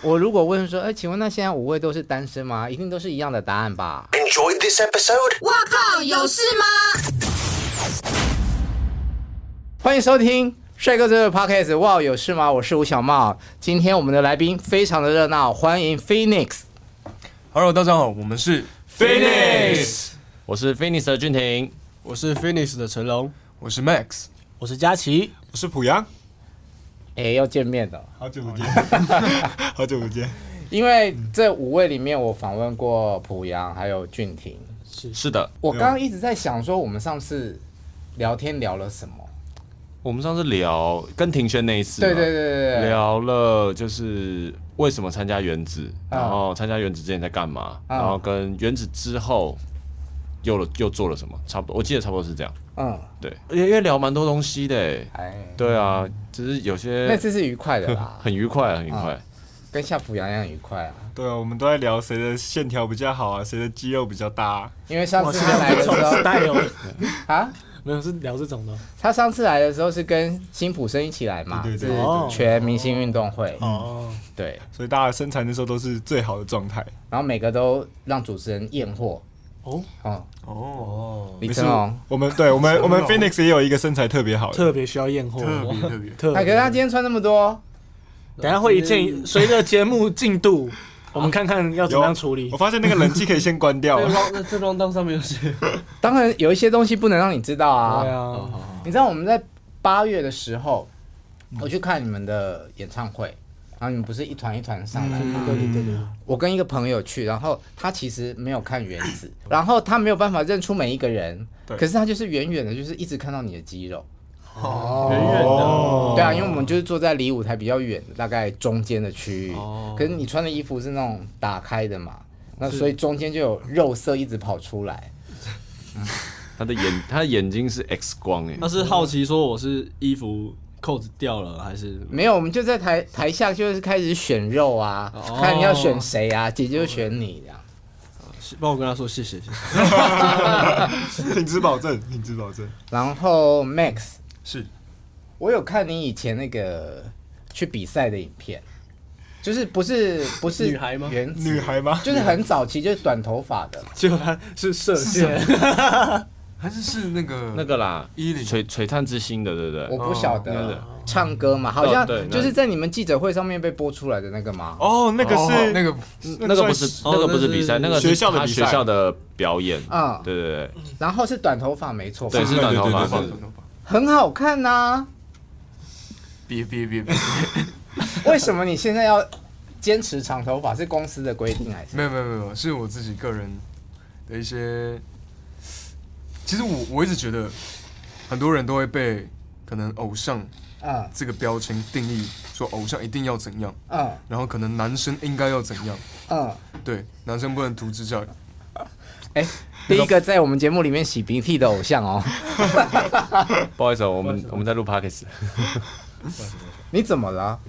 我如果问说，哎、欸，请问那现在五位都是单身吗？一定都是一样的答案吧？Enjoy this episode。我靠，有事吗？欢迎收听帅哥这个 podcast。哇，有事吗？我是吴小茂。今天我们的来宾非常的热闹，欢迎 Phoenix。Hello，大家好，我们是 Phoenix。我是 Phoenix 的俊廷，我是 Phoenix 的成龙，我是 Max，我是佳琪，我是濮阳。哎，要见面的，好久不见，好久不见。因为这五位里面，我访问过濮阳，还有俊廷。是。是的，我刚刚一直在想说，我们上次聊天聊了什么？我们上次聊跟庭轩那一次，对对对对，聊了就是为什么参加原子，然后参加原子之前在干嘛，然后跟原子之后又了又做了什么，差不多，我记得差不多是这样。嗯，对，因为聊蛮多东西的，哎，对啊，只是有些那次是愉快的啦，很愉快，很愉快，跟夏普阳一样愉快啊。对啊，我们都在聊谁的线条比较好啊，谁的肌肉比较大。因为上次来的时候带有 啊，没有是聊这种的。他上次来的时候是跟辛普森一起来嘛，对对全明星运动会。哦，对，所以大家身材那时候都是最好的状态，然后每个都让主持人验货。哦哦哦！李成龙，我们对我们 我们 Phoenix 也有一个身材特别好的，特别需要验货，特别特别特别。可是他今天穿那么多，等下会一件随着节目进度，我们看看要怎么样处理。我发现那个冷气可以先关掉。那这装当上面有写，当然有一些东西不能让你知道啊。对啊，你知道我们在八月的时候，我去看你们的演唱会。然后你们不是一团一团上来吗？对对对对。我跟一个朋友去，然后他其实没有看原子，然后他没有办法认出每一个人，可是他就是远远的，就是一直看到你的肌肉。哦。远远的。对啊，因为我们就是坐在离舞台比较远的，大概中间的区域。哦。可是你穿的衣服是那种打开的嘛，那所以中间就有肉色一直跑出来。他的眼，他的眼睛是 X 光诶。他是好奇说我是衣服。扣子掉了还是没有？我们就在台台下就是开始选肉啊，哦、看你要选谁啊，姐姐就选你这样。帮我跟他说谢谢谢谢，品质保证，品质保证。然后 Max 是，我有看你以前那个去比赛的影片，就是不是不是女孩吗？女孩吗？就是很早期，就是短头发的，结果他是射线。还是是那个那个啦，璀璀璨之星的，对不对？我不晓得，唱歌嘛，好像就是在你们记者会上面被播出来的那个吗？哦，那个是那个那个不是那个不是比赛，那个是学校的学校的表演啊，对对对。然后是短头发，没错，对，是短头发，很好看呐。别别别别！为什么你现在要坚持长头发？是公司的规定还是？没有没有没有，是我自己个人的一些。其实我我一直觉得，很多人都会被可能偶像啊这个标签定义，说偶像一定要怎样，啊，然后可能男生应该要怎样，啊，对，男生不能涂指甲。哎，第一个在我们节目里面洗鼻涕的偶像哦，不好意思，我们我们在录 Podcast。你怎么了？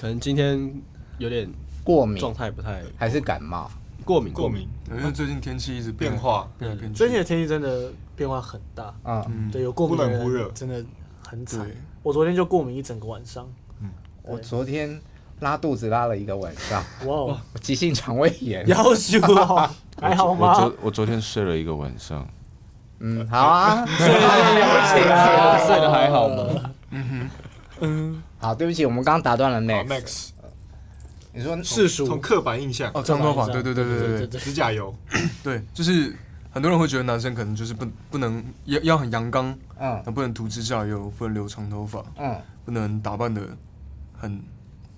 可能今天有点过敏，状态不太，还是感冒？过敏，过敏，因为最近天气一直变化，变来变去。最近的天气真的变化很大啊，对，有过敏的人真的很惨。我昨天就过敏一整个晚上。嗯，我昨天拉肚子拉了一个晚上。哇，我急性肠胃炎，要死哦，还好吗？我昨我昨天睡了一个晚上。嗯，好啊，睡得睡得还好吗？嗯哼，嗯，好，对不起，我们刚刚打断了 Max。你说世俗从刻板印象。哦，长头发，对对对对对，指甲油，对，就是很多人会觉得男生可能就是不不能要要很阳刚，嗯，不能涂指甲油，不能留长头发，嗯，不能打扮的很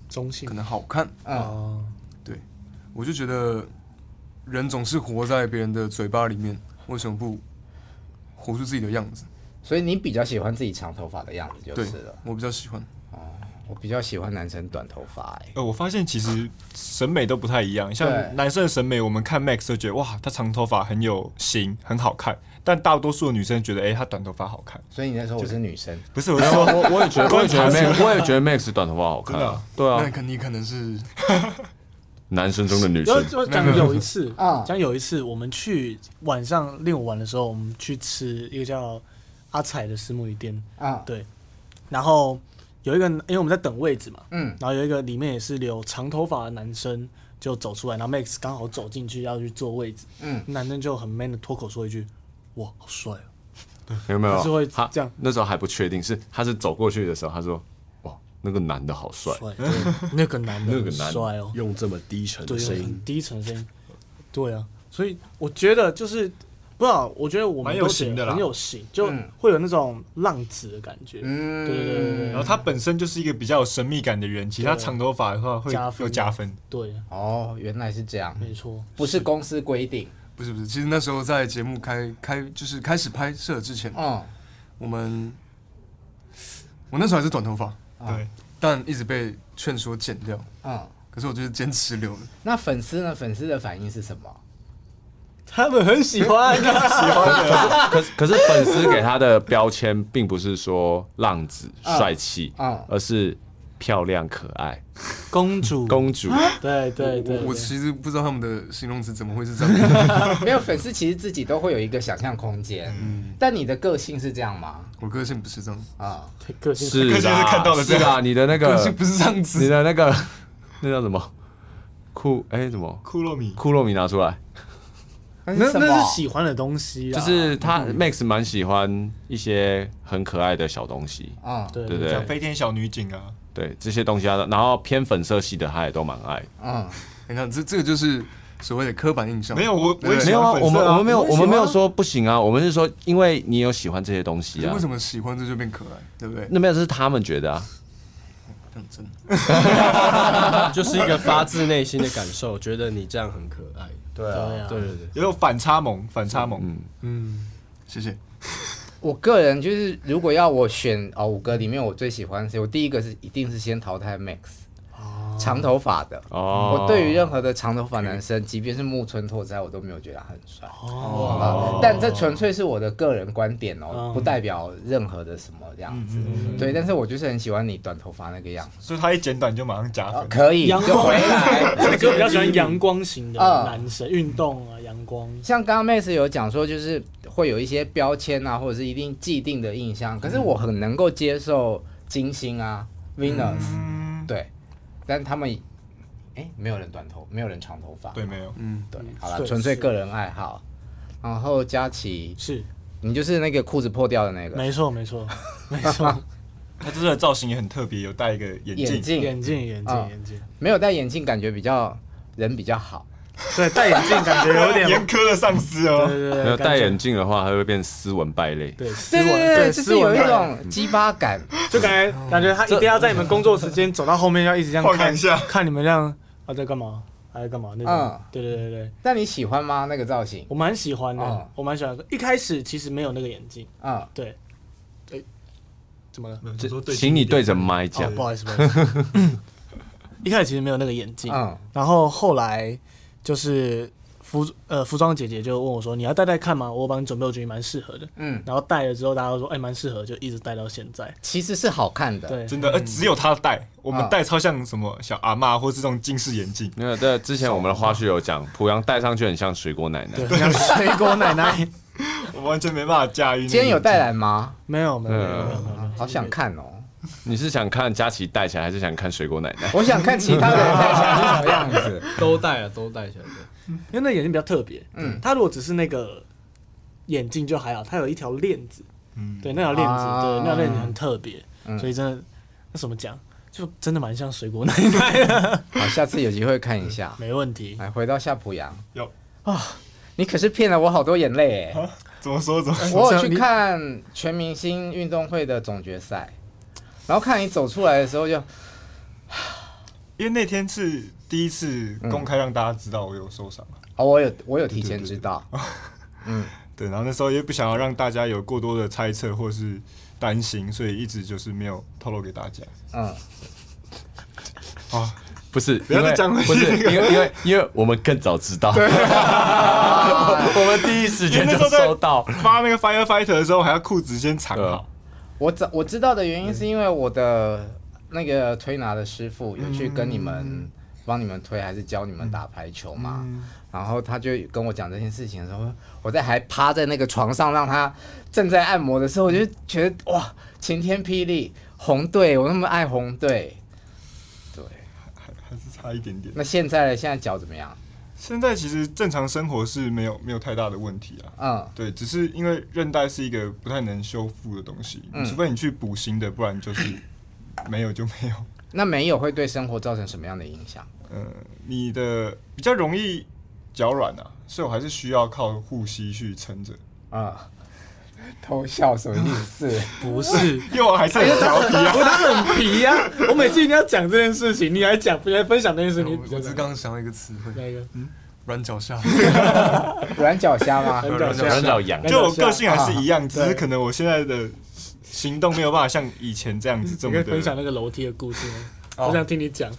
中性，可能好看，啊，对，我就觉得人总是活在别人的嘴巴里面，为什么不活出自己的样子？所以你比较喜欢自己长头发的样子就是了，我比较喜欢。我比较喜欢男生短头发，哎，呃，我发现其实审美都不太一样。像男生的审美，我们看 Max 就觉得哇，他长头发很有型，很好看。但大多数的女生觉得，哎，他短头发好看。所以你那时候我是女生，不是？我说我我也觉得，我也觉得 Max，我也觉得 Max 短头发好看。对啊，那肯定可能是 男生中的女生。讲有一次啊，讲有一次，我们去晚上练舞玩的时候，我们去吃一个叫阿彩的虱目鱼店啊，对，然后。有一个，因为我们在等位置嘛，嗯，然后有一个里面也是留长头发的男生就走出来，然后 Max 刚好走进去要去坐位置，嗯，男生就很 man 的脱口说一句：“哇，好帅哦！”对，有没有？是会这样。那时候还不确定，是他是走过去的时候，他说：“哇，那个男的好帅。” 那个男的那个男帅哦，用这么低沉的声音，低沉声音，对啊，所以我觉得就是。不知道，我觉得我们都型的，很有型，就会有那种浪子的感觉。嗯，对对对。然后他本身就是一个比较有神秘感的人，其实他长头发的话会有加分。对，哦，原来是这样。没错，不是公司规定。不是不是，其实那时候在节目开开就是开始拍摄之前，嗯，我们我那时候还是短头发，对，但一直被劝说剪掉，嗯，可是我就是坚持留了。那粉丝呢？粉丝的反应是什么？他们很喜欢，喜欢的。可是，可是粉丝给他的标签并不是说浪子、帅气，而是漂亮、可爱、公主、公主。对对对，我其实不知道他们的形容词怎么会是这样。没有粉丝，其实自己都会有一个想象空间。嗯，但你的个性是这样吗？我个性不是这样啊，个性是 个性是看到的，是啊，你的那个个性不是这样子，你的那个那叫什么？库哎，什么？库洛米，库洛米拿出来。那那是喜欢的东西，就是他 Max 蛮喜欢一些很可爱的小东西。啊，对对对，像飞天小女警啊，对这些东西啊，然后偏粉色系的他也都蛮爱。啊，你看这这个就是所谓的刻板印象。没有我我没有啊，我们我们没有我们没有说不行啊，我们是说因为你有喜欢这些东西啊，为什么喜欢这就变可爱，对不对？那没有，这是他们觉得啊，真。就是一个发自内心的感受，觉得你这样很可爱。对啊，对对对，也有反差萌，反差萌。嗯嗯，谢谢。我个人就是，如果要我选哦五个里面，我最喜欢谁？我第一个是一定是先淘汰 Max。长头发的，我对于任何的长头发男生，即便是木村拓哉，我都没有觉得他很帅。哦，但这纯粹是我的个人观点哦，不代表任何的什么这样子。对，但是我就是很喜欢你短头发那个样子。所以他一剪短就马上加分。可以，就回来。就比较喜欢阳光型的 男生，运动啊，阳光。像刚刚妹子有讲说，就是会有一些标签啊，或者是一定既定的印象。可是我很能够接受金星啊，Venus，对。但他们，哎、欸，没有人短头，没有人长头发。对，没有。嗯，对。好了，纯粹个人爱好。然后佳琪是，你就是那个裤子破掉的那个。没错，没错，没错。他这个造型也很特别，有戴一个眼镜，眼镜，眼镜，眼镜，眼镜。没有戴眼镜，感觉比较人比较好。对，戴眼镜感觉有点严苛的上司哦。对对对，没有戴眼镜的话，他会变斯文败类。对，斯文，对，就是有一种鸡巴感，就感觉感觉他一定要在你们工作时间走到后面，要一直这样看一下，看你们这样啊在干嘛，还在干嘛那种。对对对对。那你喜欢吗？那个造型？我蛮喜欢的，我蛮喜欢的。一开始其实没有那个眼镜啊。对。哎，怎么了？请你对着麦讲。不好意思，不好意思。一开始其实没有那个眼镜，然后后来。就是服呃服装姐姐就问我说：“你要戴戴看吗？”我帮你准备，我觉得蛮适合的。嗯，然后戴了之后，大家都说：“哎，蛮适合。”就一直戴到现在。其实是好看的，对，真的。呃，只有他戴，我们戴超像什么小阿嬷，或是这种近视眼镜。没有，对，之前我们的花絮有讲，濮阳戴上去很像水果奶奶，像水果奶奶，我完全没办法驾驭。今天有带来吗？没有，没有，没有，好想看哦。你是想看佳琪戴起来，还是想看水果奶奶？我想看其他人 戴起来是什么样子，都戴了，都戴起来的。因为那眼镜比较特别，嗯，他如果只是那个眼镜就还好，他有一条链子，嗯，对，那条链子，对，那条链子很特别，所以真的，那怎么讲，就真的蛮像水果奶奶的。好，下次有机会看一下，没问题。来，回到夏普阳，有啊，你可是骗了我好多眼泪哎，怎么说？怎么说？我有去看全明星运动会的总决赛，然后看你走出来的时候就，因为那天是。第一次公开让大家知道我有受伤。哦，我有我有提前知道，嗯，对，然后那时候也不想要让大家有过多的猜测或是担心，所以一直就是没有透露给大家。嗯，啊，不是，不要再讲，不是，因为因为因为我们更早知道，我们第一时间就收到。发那个 firefighter 的时候，还要裤子先藏好。我知我知道的原因是因为我的那个推拿的师傅有去跟你们。帮你们推还是教你们打排球嘛？嗯、然后他就跟我讲这件事情的时候，我在还趴在那个床上让他正在按摩的时候，我就觉得哇，晴天霹雳，红队，我那么爱红队。对，还还是差一点点。那现在呢？现在脚怎么样？现在其实正常生活是没有没有太大的问题啊。嗯，对，只是因为韧带是一个不太能修复的东西，嗯、除非你去补新的，不然就是没有就没有。那没有会对生活造成什么样的影响？嗯，你的比较容易脚软啊，所以我还是需要靠护膝去撑着啊。偷笑什么意思？不是，因为我还是很调皮啊，他很皮呀。我每次一定要讲这件事情，你来讲，你还分享这件事情。我只是刚刚想到一个词汇，哪一个？嗯，软脚虾。软脚虾吗？软脚羊。就我个性还是一样，只是可能我现在的行动没有办法像以前这样子这么。可以分享那个楼梯的故事吗？我想听你讲。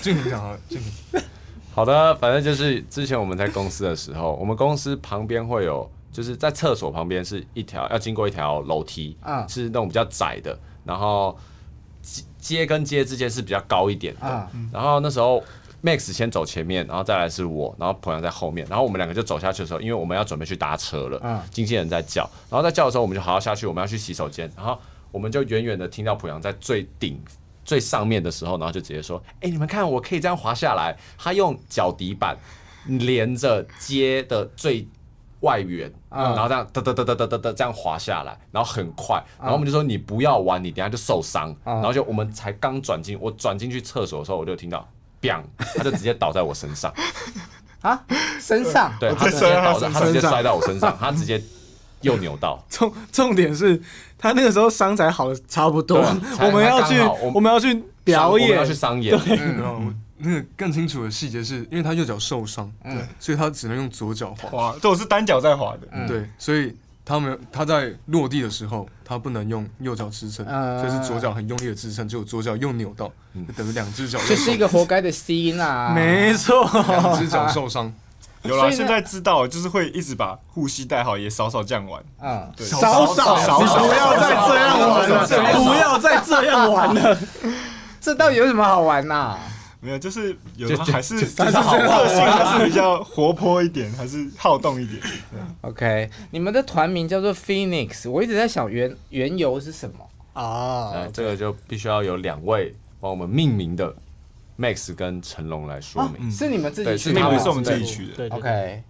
静婷讲好了，静婷。好的，反正就是之前我们在公司的时候，我们公司旁边会有。就是在厕所旁边是一条要经过一条楼梯，嗯，是那种比较窄的，然后街跟街之间是比较高一点的，嗯，然后那时候 Max 先走前面，然后再来是我，然后朋友在后面，然后我们两个就走下去的时候，因为我们要准备去搭车了，嗯，经纪人在叫，然后在叫的时候，我们就好好下去，我们要去洗手间，然后我们就远远的听到濮阳在最顶最上面的时候，然后就直接说，哎，你们看我可以这样滑下来，他用脚底板连着街的最。外缘，然后这样哒哒哒哒哒哒哒这样滑下来，然后很快，然后我们就说你不要玩，你等下就受伤。然后就我们才刚转进，我转进去厕所的时候，我就听到，biang，他就直接倒在我身上。啊，身上？对，他直接倒在，他直接摔到我身上，他直接又扭到。重重点是他那个时候伤才好的差不多，我们要去，我们要去表演，要去商演。那个更清楚的细节是因为他右脚受伤，对，所以他只能用左脚滑。对，我是单脚在滑的，嗯、对，所以他们他在落地的时候，他不能用右脚支撑，嗯、所以是左脚很用力的支撑，结果左脚又扭到，等于两只脚。这是一个活该的 C 啊，没错错，两只脚受伤。有了，现在知道就是会一直把护膝带好，也少少这样玩。啊，对，少少少少，不要再这样玩了，不要再这样玩了。这到底有什么好玩呐、啊？没有，就是有的还是但是个性 还是比较活泼一点，还是好动一点。OK，你们的团名叫做 Phoenix，我一直在想原缘由是什么啊？这个就必须要有两位帮我们命名的 Max 跟成龙来说明，是你们自己取的，是我们自己取的。对，OK。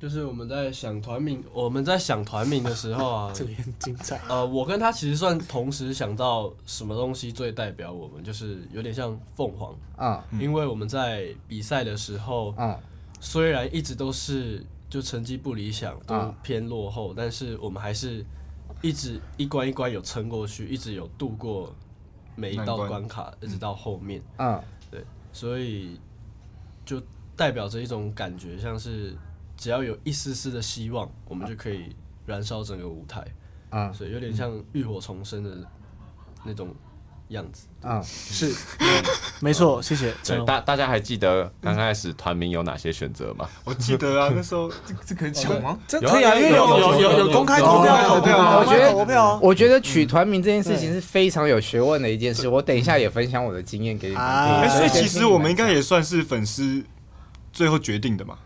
就是我们在想团名，我们在想团名的时候啊，这里很精彩。呃，我跟他其实算同时想到什么东西最代表我们，就是有点像凤凰。啊，因为我们在比赛的时候，嗯，虽然一直都是就成绩不理想，都偏落后，但是我们还是一直一关一关有撑过去，一直有度过每一道关卡，一直到后面，嗯，对，所以就代表着一种感觉，像是。只要有一丝丝的希望，我们就可以燃烧整个舞台，啊，所以有点像浴火重生的那种样子，啊，是，没错，谢谢。对，大大家还记得刚开始团名有哪些选择吗？我记得啊，那时候这这可以讲吗？这可以啊，因为有有有有公开投票，投票，我觉得投票，我觉得取团名这件事情是非常有 学问的一件事。我等一下也分享我的经验给你们。哎，所以其实我们应该也算是粉丝最后决定的嘛。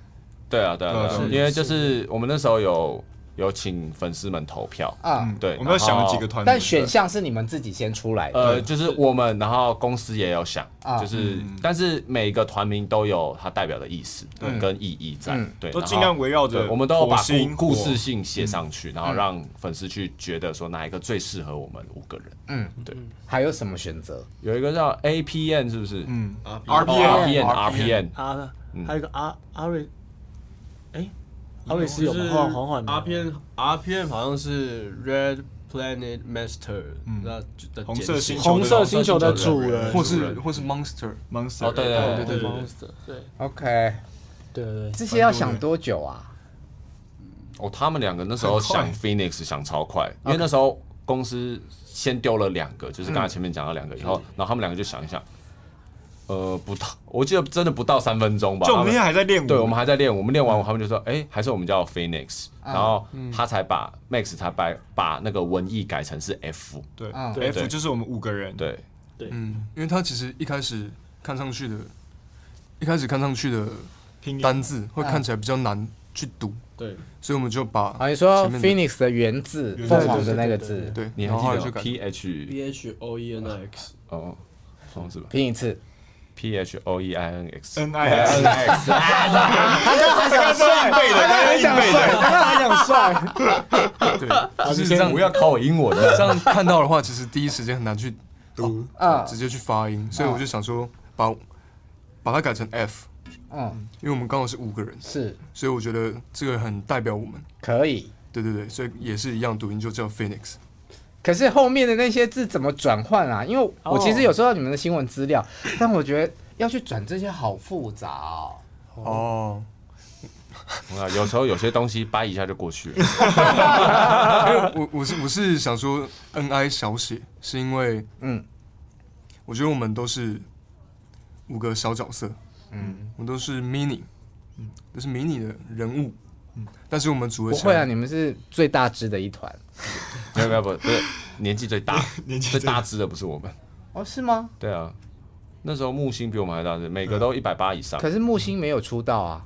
对啊，对啊，对啊，因为就是。我们那时候有有请粉丝们投票啊，对，我们有想了几个团，但选项是你们自己先出来的，呃，就是我们，然后公司也有想，就是，但是每个团名都有它代表的意思跟意义在，对，都尽量围绕着，我们都要把故故事性写上去，然后让粉丝去觉得说哪一个最适合我们五个人，嗯，对，还有什么选择？有一个叫 APN 是不是？嗯，RPN，RPN，啊，还有一个阿阿瑞。哎，阿瑞是有缓缓缓的。RPN RPN 好像是 Red Planet Master，那的红色星红色星球的主人，或是或是 Monster Monster。哦，对对对对，Monster。对，OK，对对对，这些要想多久啊？哦，他们两个那时候想 Phoenix 想超快，因为那时候公司先丢了两个，就是刚才前面讲了两个以后，然后他们两个就想一想。呃，不到，我记得真的不到三分钟吧。就我们现在还在练舞，对，我们还在练。我们练完，他们就说：“哎，还是我们叫 Phoenix。”然后他才把 Max 才把把那个文艺改成是 F。对，F 就是我们五个人。对。对，嗯，因为他其实一开始看上去的，一开始看上去的单字会看起来比较难去读。对，所以我们就把啊，你说 Phoenix 的原字凤凰的那个字，对，然后就 P H P H O E N I X，哦，双字吧，拼一次。P H O E I N X N I X，他刚还想帅，他刚还想帅，他刚还想帅。对，就是这样。不要考我英文。这样看到的话，其实第一时间很难去读啊，直接去发音。所以我就想说，把把它改成 F。嗯，因为我们刚好是五个人，是，所以我觉得这个很代表我们。可以。对对对，所以也是一样读音，就叫 Phoenix。可是后面的那些字怎么转换啊？因为我其实有收到你们的新闻资料，但我觉得要去转这些好复杂哦。哦，有时候有些东西掰一下就过去了。我我是我是想说，N I 小写是因为，嗯，我觉得我们都是五个小角色，嗯，我们都是 mini，嗯，都是迷你的人物，嗯，但是我们组合起来，不会啊，你们是最大只的一团。没有没有不不是年纪最大，年纪最大只的不是我们哦？是吗？对啊，那时候木星比我们还大只，每个都一百八以上。可是木星没有出道啊。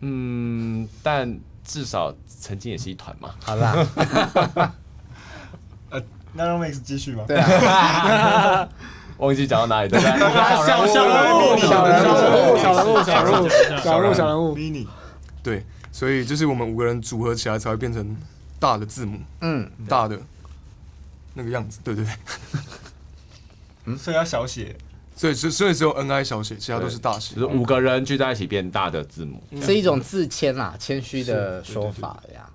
嗯，但至少曾经也是一团嘛。好啦，呃，那让 Max 继续吧？对啊，忘记讲到哪里？对不对？小小人物，小人物，小人物，小人物，小人物，小人物，mini。对，所以就是我们五个人组合起来才会变成。大的字母，嗯，大的那个样子，对对对，嗯，所以要小写，所以所以只有 N I 小写，其他都是大写，就是五个人聚在一起变大的字母，是一种自谦啦，谦虚的说法呀，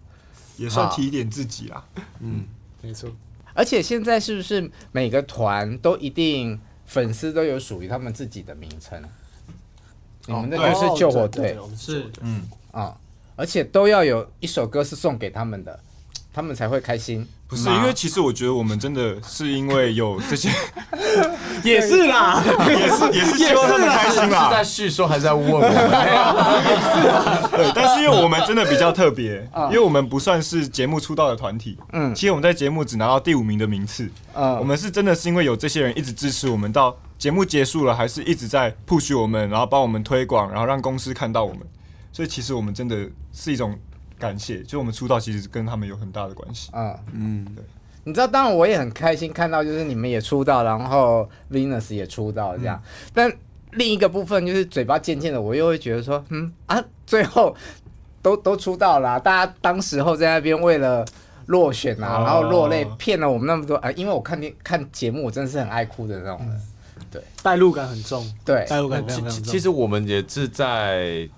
也算提点自己啦，嗯，没错。而且现在是不是每个团都一定粉丝都有属于他们自己的名称？你们那个是救火队，是，嗯。啊，而且都要有一首歌是送给他们的。他们才会开心，不是因为其实我觉得我们真的是因为有这些，也是啦，也是也是希望他们开心啦。是在叙说还是在问我们？对，但是因为我们真的比较特别，因为我们不算是节目出道的团体，嗯，其实我们在节目只拿到第五名的名次，嗯，我们是真的是因为有这些人一直支持我们，到节目结束了还是一直在 push 我们，然后帮我们推广，然后让公司看到我们，所以其实我们真的是一种。感谢，就我们出道其实跟他们有很大的关系。嗯嗯，对。你知道，当然我也很开心看到，就是你们也出道，然后 Venus 也出道这样。嗯、但另一个部分就是嘴巴贱贱的，我又会觉得说，嗯啊，最后都 都出道了，大家当时候在那边为了落选啊，哦、然后落泪骗了我们那么多啊。因为我看电看节目，我真的是很爱哭的那种人。嗯、对，代入感很重。对，代入感非常非常重。其实我们也是在。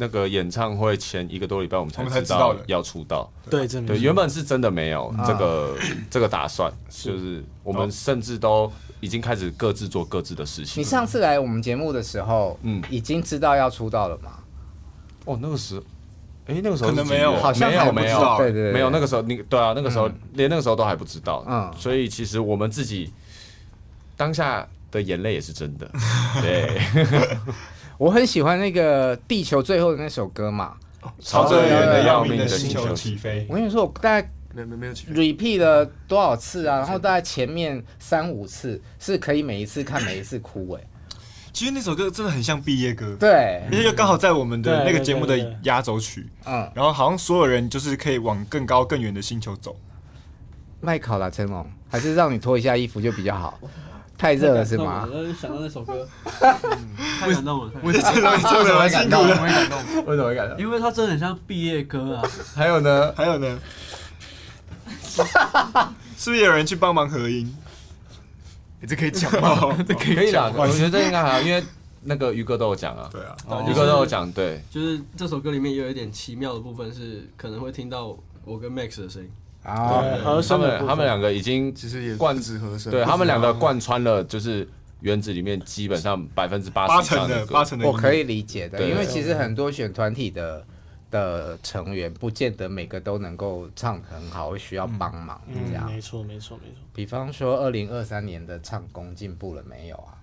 那个演唱会前一个多礼拜，我们才知道要出道。对，真的。对，原本是真的没有这个这个打算，就是我们甚至都已经开始各自做各自的事情。你上次来我们节目的时候，嗯，已经知道要出道了吗？哦，那个时候，哎，那个时候可能没有，好像没有，没有，对对，没有。那个时候，你对啊，那个时候连那个时候都还不知道。嗯，所以其实我们自己当下的眼泪也是真的。对。我很喜欢那个地球最后的那首歌嘛，朝着远的要命的星球起飞。我跟你说，我大概没没没有 repeat 了多少次啊？然后大概前面三五次是可以每一次看每一次哭哎。其实那首歌真的很像毕业歌，对，因为就刚好在我们的那个节目的压轴曲，嗯，然后好像所有人就是可以往更高更远的星球走。麦考啦，成龙，还是让你脱一下衣服就比较好。太热了是吗？我想到那首歌，太感动了。为什么会感动？为什么会感动？为什么会感动？因为它真的很像毕业歌啊。还有呢？还有呢？是不是有人去帮忙合音？你这可以讲吗？这可以啦。我觉得这应该还好，因为那个鱼哥都有讲啊。对啊，鱼哥都有讲。对，就是这首歌里面也有一点奇妙的部分，是可能会听到我跟 Max 的声音。啊，他们他们两个已经其实也贯指和声，对他们两个贯穿了，就是原子里面基本上百分之八十的八成的，我可以理解的，因为其实很多选团体的的成员，不见得每个都能够唱很好，会需要帮忙这样。没错，没错，没错。比方说，二零二三年的唱功进步了没有啊？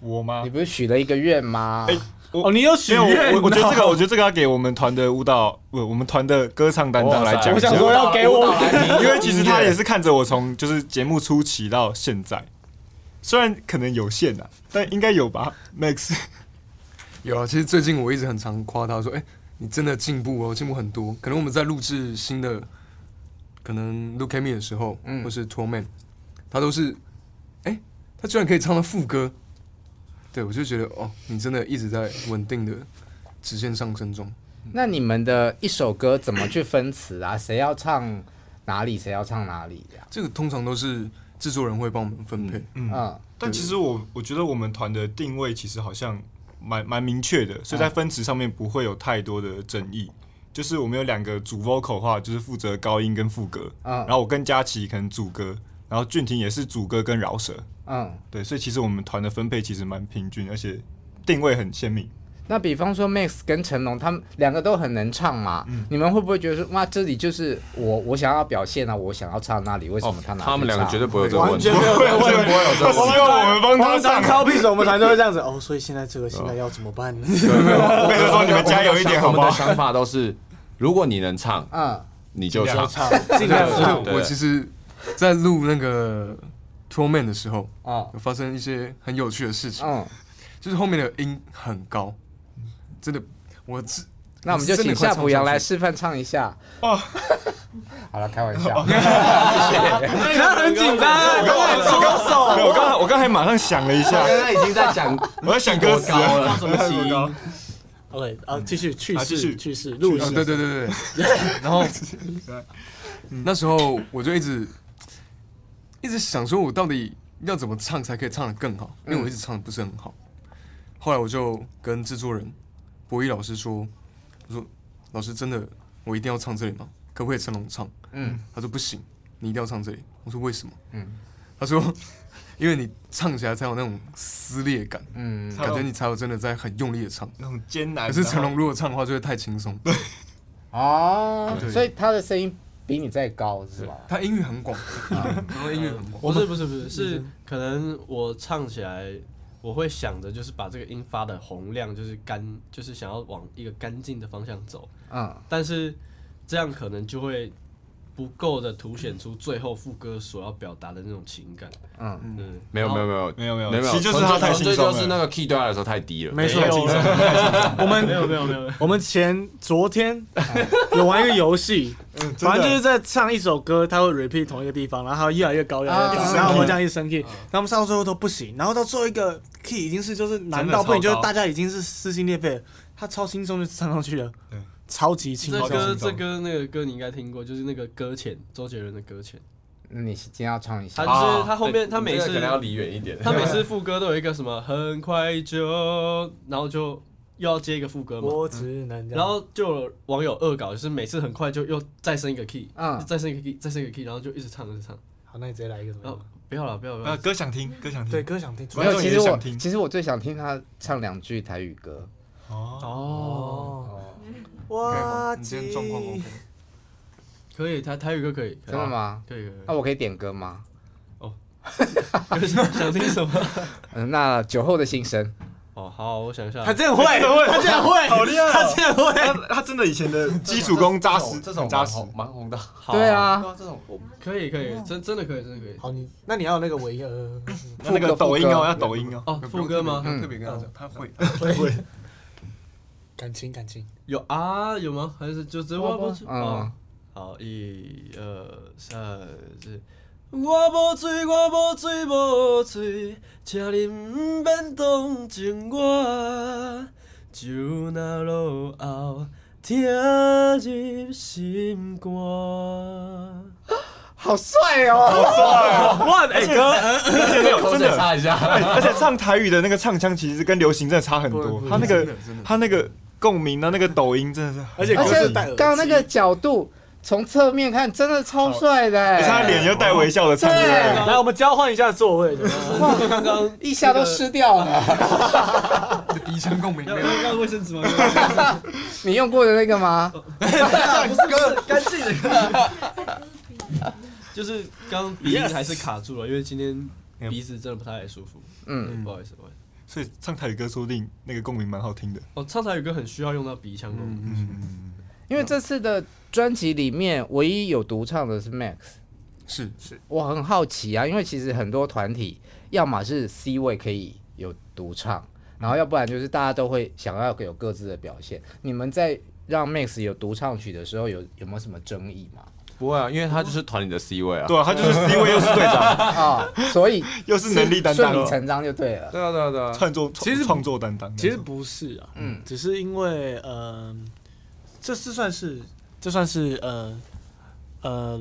我吗？你不是许了一个愿吗？哦，你有许愿？我我觉得这个，我觉得这个要给我们团的舞蹈，不，我们团的歌唱担当来讲。我想说要给我，因为其实他也是看着我从就是节目初期到现在，虽然可能有限啊，但应该有吧？Max 有啊，其实最近我一直很常夸他说，哎，你真的进步哦，进步很多。可能我们在录制新的，可能 Look at Me 的时候，嗯，或是 Tour Man，他都是，哎、欸，他居然可以唱到副歌，对我就觉得哦，你真的一直在稳定的直线上升中。那你们的一首歌怎么去分词啊？谁要唱哪里，谁要唱哪里呀、啊？这个通常都是制作人会帮我们分配。嗯，嗯，但其实我我觉得我们团的定位其实好像。蛮蛮明确的，所以在分词上面不会有太多的争议。就是我们有两个主 vocal 的话，就是负责高音跟副歌。嗯，然后我跟佳琪可能主歌，然后俊廷也是主歌跟饶舌。嗯，对，所以其实我们团的分配其实蛮平均，而且定位很鲜明。那比方说 Max 跟成龙，他们两个都很能唱嘛，嗯、你们会不会觉得说，哇，这里就是我我想要表现啊，我想要唱那里，为什么他？他们两个绝对不会有这个问题，完全没有这个问题，不会有这个问题。希望我们帮他唱。靠屁手，我们团队会这样子哦，所以现在这个现在要怎么办呢？我跟你说，你们加油一点好不好？我们的想法都是，如果你能唱，嗯，你就唱，尽量唱。我其实，在录那个 Tour Man 的时候，啊，有发生一些很有趣的事情，嗯，就是后面的音很高。真的，我是那我们就请夏普阳来示范唱一下。哦，好了，开玩笑。他很紧张，我刚刚手，我刚我刚才马上想了一下，刚刚已经在想，我在想歌词了，什么词？OK，啊，继续，去世，去世，录音，对对对对。然后那时候我就一直一直想说，我到底要怎么唱才可以唱得更好？因为我一直唱得不是很好。后来我就跟制作人。博一老师说：“我说老师真的，我一定要唱这里吗？可不可以成龙唱？”嗯，他说：“不行，你一定要唱这里。”我说：“为什么？”嗯，他说：“ 因为你唱起来才有那种撕裂感，嗯，感觉你才有真的在很用力的唱，那种艰难。可是成龙如果唱的话，就会太轻松。对，哦，所以他的声音比你再高是吧？他音域很广，他的音域很广。不是不是不是，是可能我唱起来。”我会想着就是把这个音发的洪亮，就是干，就是想要往一个干净的方向走。嗯，但是这样可能就会。不够的凸显出最后副歌所要表达的那种情感。嗯。嗯，没有没有没有。没有没有，没有，其实就是他太轻松了。就是那个 key 对他来说太低了。没错，我们没有没有没有，我们前昨天 有玩一个游戏，反正就是在唱一首歌，他会 repeat 同一个地方，然后他越来越高，越来越高，然后我们这样一直升 key，然后我们上到最后都不行，然后到最后一个 key 已经是就是难到不行，就是大家已经是撕心裂肺，他超轻松就唱上去了。超级轻松。这歌这歌那个歌你应该听过，就是那个搁浅，周杰伦的搁浅。那你今天要唱一下。他就是他后面他每次可能要离远一点。他每次 副歌都有一个什么很快就，然后就又要接一个副歌嘛。我只能。然后就有网友恶搞，就是每次很快就又再升一个 key，嗯，再升一个 key，再升一个 key，然后就一直唱一直唱。好，那你直接来一个什么？不要了，不要了。歌想听，歌想听。对，歌想听。没有，其实我其实我最想听他唱两句台语歌。哦。哇，你今天状况 OK？可以，台台语歌可以。真的吗？可以可以。那我可以点歌吗？哦，想听什么？嗯，那酒后的心声。哦，好，我想一下。他这样会，他这样会，好厉害，他这样会，他真的以前的基础功扎实，这种扎实，蛮红的。对啊，这种可以可以，真真的可以，真的可以。好，你那你要那个尾音，那个抖音哦，要抖音哦。哦，副歌吗？特别跟他讲，他会，会。感情感情有啊有吗？还是就这我不啊？好，一二三四。我无醉，我无醉，无醉，请你毋免同情我，就那落后听入心肝。好帅哦！好帅！哇，哎哥，真的差一下，而且唱台语的那个唱腔其实跟流行真的差很多。他那个他那个。共鸣的那个抖音真的是，而且而且刚刚那个角度从侧面看真的超帅的，他脸又带微笑的唱。来，我们交换一下座位。哇，刚刚一下都湿掉了。底层共鸣。要要卫生纸吗？你用过的那个吗？不是哥，干净的。就是刚鼻音还是卡住了，因为今天鼻子真的不太舒服。嗯，不好意思，不好意思。所以唱台语歌说不定那个共鸣蛮好听的。哦，唱台语歌很需要用到鼻腔共鸣。嗯嗯嗯。因为这次的专辑里面唯一有独唱的是 Max。是是。我很好奇啊，因为其实很多团体要么是 C 位可以有独唱，然后要不然就是大家都会想要有各自的表现。你们在让 Max 有独唱曲的时候，有有没有什么争议吗？不会啊，因为他就是团里的 C 位啊。对啊，他就是 C 位，又是队长 啊，所以 又是能力担当，顺理成章就对了。对啊，对啊，对啊。创作其实创作担当，其实不是啊，嗯，只是因为呃，这是算是这算是呃呃，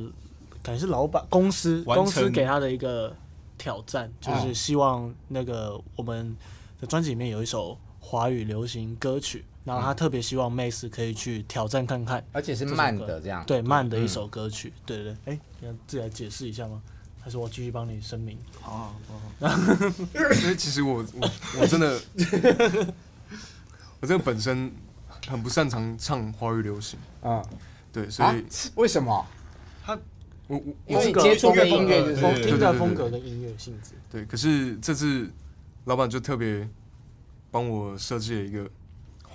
感觉是老板公司公司给他的一个挑战，就是希望那个我们的专辑里面有一首华语流行歌曲。然后他特别希望 Max 可以去挑战看看，而且是慢的这样，对，慢的一首歌曲，嗯、对对对。哎，你要自己来解释一下吗？还是我继续帮你声明？好好好。因为其实我我我真的，我这个本身很不擅长唱华语流行啊，对，所以、啊、为什么？他我我因为接触的音乐就是风听的风格跟音乐性质。对，可是这次老板就特别帮我设计了一个。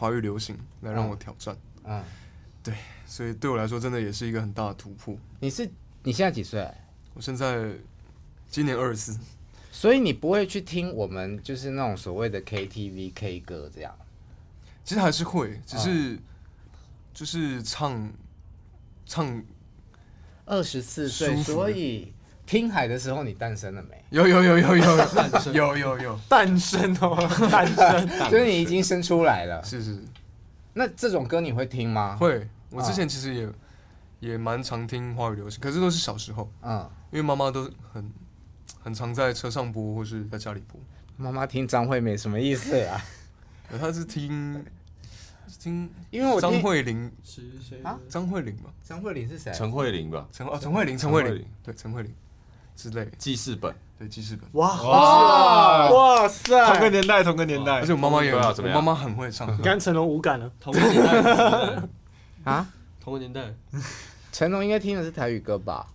华语流行来让我挑战，嗯，对，所以对我来说真的也是一个很大的突破。你是你现在几岁？我现在今年二十四，所以你不会去听我们就是那种所谓的 KTV K 歌这样？其实还是会，只是就是唱唱二十四岁，所以。听海的时候，你诞生了没？有有有有有诞生有有有诞生哦，诞生，就是你已经生出来了。是是。那这种歌你会听吗？会，我之前其实也也蛮常听华语流行，可是都是小时候，嗯，因为妈妈都很很常在车上播或是在家里播。妈妈听张惠美什么意思啊？她是听听，因为我张惠玲是谁啊？张惠玲吧？张惠玲是谁？陈慧玲吧？陈哦，陈慧玲，陈慧玲，对，陈慧玲。之类。记事本，对记事本，哇哇。哇塞，同个年代，同个年代，而且我妈妈也，我妈妈很会唱。歌。跟成龙无感了，同个年代。啊，同个年代，成龙应该听的是台语歌吧？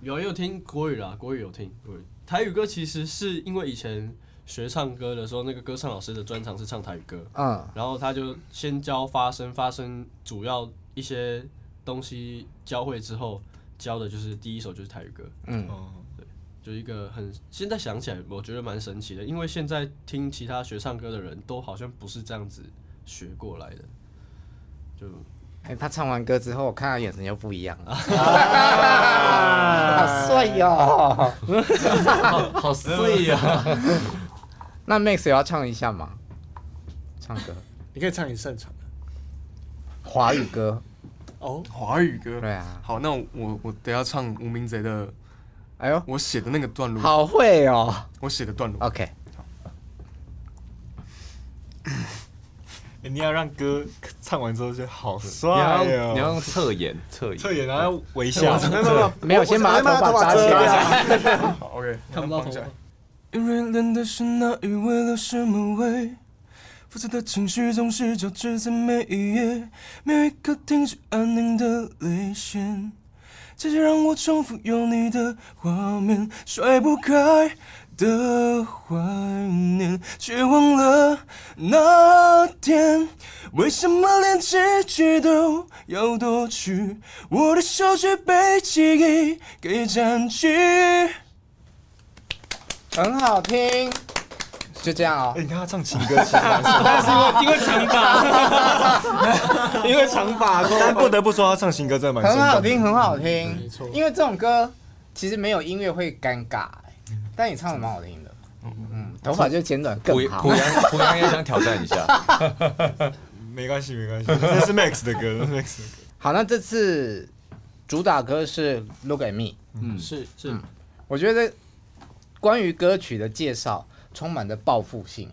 有有听国语啦，国语有听国语。台语歌其实是因为以前学唱歌的时候，那个歌唱老师的专长是唱台语歌，嗯，然后他就先教发声，发声主要一些东西教会之后。教的就是第一首就是台语歌，嗯，对，就一个很现在想起来，我觉得蛮神奇的，因为现在听其他学唱歌的人都好像不是这样子学过来的，就，哎、欸，他唱完歌之后，我看他眼神又不一样了，好帅哟，好帅呀，那 Max 也要唱一下吗？唱歌，你可以唱你擅长的。华语歌。哦，华语歌。对啊。好，那我我等下唱无名贼的，哎呦，我写的那个段落。好会哦。我写的段落。OK。你要让歌唱完之后就好帅哦。你要用侧眼，侧眼，侧眼，然后微笑。没 有没有，没有，先把头发扎起来。好，OK。看不到头发。因为冷的是那雨，为了什么味？复杂的情绪总是交织在每一页，没有一刻停止安宁的泪腺，渐渐让我重复有你的画面，甩不开的怀念，却忘了那天，为什么连结局都要夺去，我的手却被记忆给占据。很好听。就这样哦。哎，你看他唱情歌，其实 但是因为因为长发，因为长发。但不得不说，他唱情歌真的蛮很好听，很好听。没错，因为这种歌其实没有音乐会尴尬，但你唱的蛮好听的。嗯嗯，头发就剪短更好。濮阳濮阳也想挑战一下。没关系，没关系，这是 Max 的歌，Max 的歌。好，那这次主打歌是《Look at Me》。嗯，是是。我觉得关于歌曲的介绍。充满着报复性，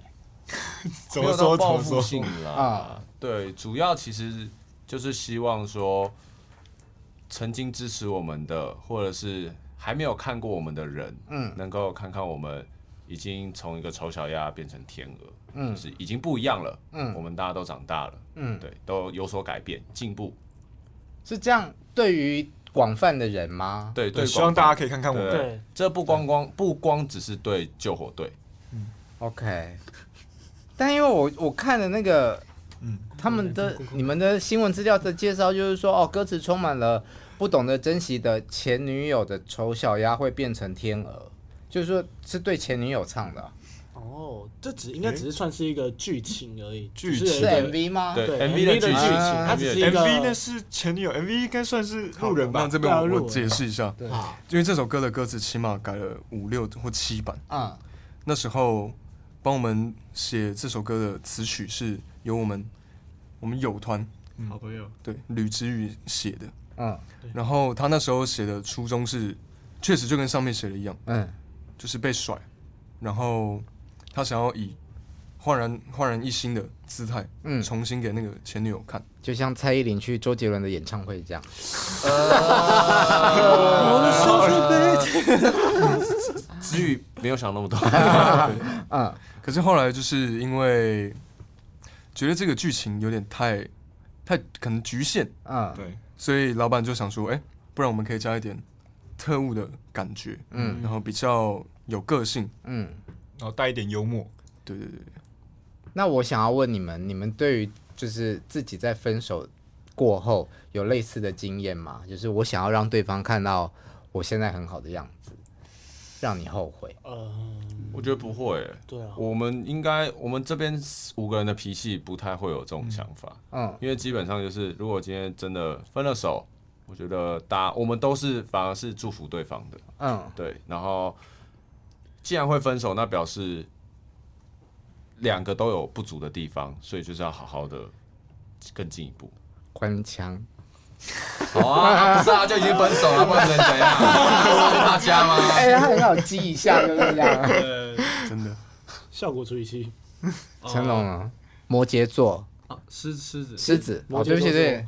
怎么说报复性啦啊？对，主要其实就是希望说，曾经支持我们的，或者是还没有看过我们的人，嗯，能够看看我们已经从一个丑小鸭变成天鹅，嗯，就是已经不一样了，嗯，我们大家都长大了，嗯，对，都有所改变进步，是这样。对于广泛的人吗？对对，希望大家可以看看我们。对，这不光光不光只是对救火队。OK，但因为我我看的那个，嗯，他们的你们的新闻资料的介绍就是说，哦，歌词充满了不懂得珍惜的前女友的丑小鸭会变成天鹅，就是说是对前女友唱的。哦，哦，这只应该只是算是一个剧情而已，剧情是 MV 吗？对，MV 的剧情，它只是一个 MV 那是前女友，MV 应该算是路人吧？那这边我解释一下，对，因为这首歌的歌词起码改了五六或七版，嗯，那时候帮我们写这首歌的词曲是由我们我们友团好朋友。对吕子宇写的，嗯，然后他那时候写的初衷是，确实就跟上面写的一样，嗯，就是被甩。然后他想要以焕然焕然一新的姿态，嗯，重新给那个前女友看，就像蔡依林去周杰伦的演唱会这样。我的手 子宇没有想那么多，嗯，可是后来就是因为觉得这个剧情有点太太可能局限，啊，对，所以老板就想说，哎，不然我们可以加一点特务的感觉，嗯，然后比较。有个性，嗯，然后带一点幽默，对对对。那我想要问你们，你们对于就是自己在分手过后有类似的经验吗？就是我想要让对方看到我现在很好的样子，让你后悔？嗯，我觉得不会。对啊，我们应该，我们这边五个人的脾气不太会有这种想法。嗯，因为基本上就是，如果今天真的分了手，我觉得大家我们都是反而是祝福对方的。嗯，对，然后。既然会分手，那表示两个都有不足的地方，所以就是要好好的更进一步。关枪，好啊，不是啊，就已经分手了，不能怎样？是他家吗？哎、欸，他很好激一下，就是这样。真的，效果处理器。成龙啊，摩羯座啊，狮狮子，狮子。哦，对不起，对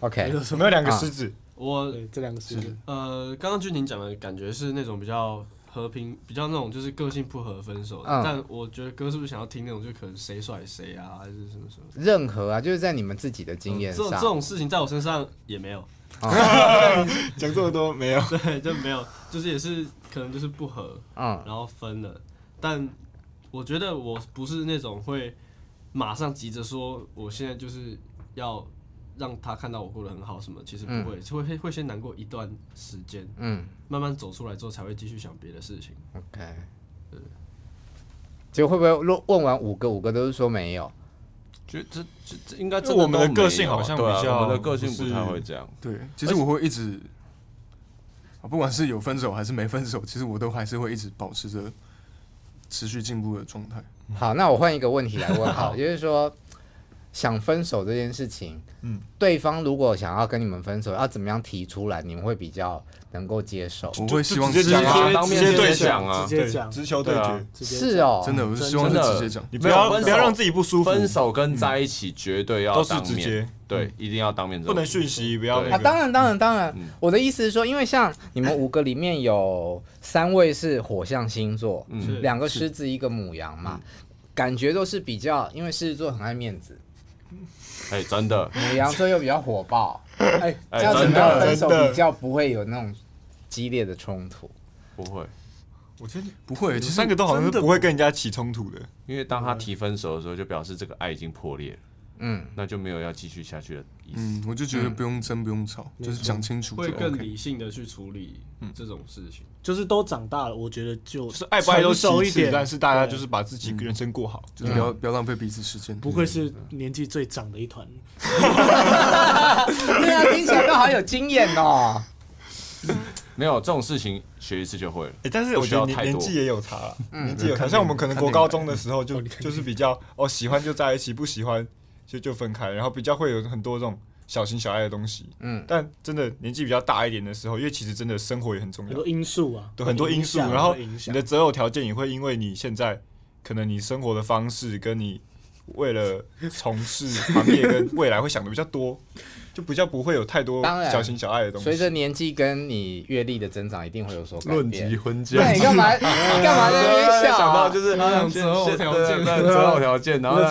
，OK，没有两个狮子，我这两个狮子。呃，刚刚俊宁讲的感觉是那种比较。和平比较那种就是个性不合分手，嗯、但我觉得哥是不是想要听那种就可能谁甩谁啊，还是什么什么？任何啊，就是在你们自己的经验上、嗯，这这种事情在我身上也没有。讲、哦、这么多没有，对，就没有，就是也是可能就是不合，嗯，然后分了。但我觉得我不是那种会马上急着说我现在就是要。让他看到我过得很好，什么其实不会，会会会先难过一段时间，嗯，慢慢走出来之后才会继续想别的事情。OK，对。结果会不会问问完五个，五个都是说没有？觉得这这这应该我们的个性好像比较，我们的个性不太会这样。对，其实我会一直，不管是有分手还是没分手，其实我都还是会一直保持着持续进步的状态。好，那我换一个问题来问，好，就是说。想分手这件事情，嗯，对方如果想要跟你们分手，要怎么样提出来，你们会比较能够接受？我会希望直接讲，当面对讲啊，直接讲，直球对决。是哦，真的，我是希望直接讲，你不要不要让自己不舒服。分手跟在一起绝对要都是直接，对，一定要当面，不能讯息，不要。啊，当然，当然，当然。我的意思是说，因为像你们五个里面有三位是火象星座，两个狮子，一个母羊嘛，感觉都是比较，因为狮子座很爱面子。哎，真的，母羊座又比较火爆，哎，这样子的分手比较不会有那种激烈的冲突，不会，我觉得不会，其实三个都好像是不会跟人家起冲突的，因为当他提分手的时候，就表示这个爱已经破裂了。嗯，那就没有要继续下去的意思。嗯，我就觉得不用争，不用吵，就是讲清楚，会更理性的去处理这种事情。就是都长大了，我觉得就是爱不爱都熟一点，但是大家就是把自己人生过好，就是不要不要浪费彼此时间。不愧是年纪最长的一团。对啊，听起来都好有经验哦。没有这种事情，学一次就会了。哎，但是我觉得年纪也有差，年纪有差。像我们可能国高中的时候，就就是比较哦，喜欢就在一起，不喜欢。就就分开，然后比较会有很多这种小情小爱的东西。嗯，但真的年纪比较大一点的时候，因为其实真的生活也很重要，很多因素啊，对，很多因素。然后你的择偶条件也会因为你现在可能你生活的方式跟你为了从事行业跟未来会想的比较多。就比较不会有太多小情小爱的东西。随着年纪跟你阅历的增长，一定会有所改变。论及婚嫁，你干嘛？你 干嘛在那边笑？想到就是择偶条件，择偶条件，然后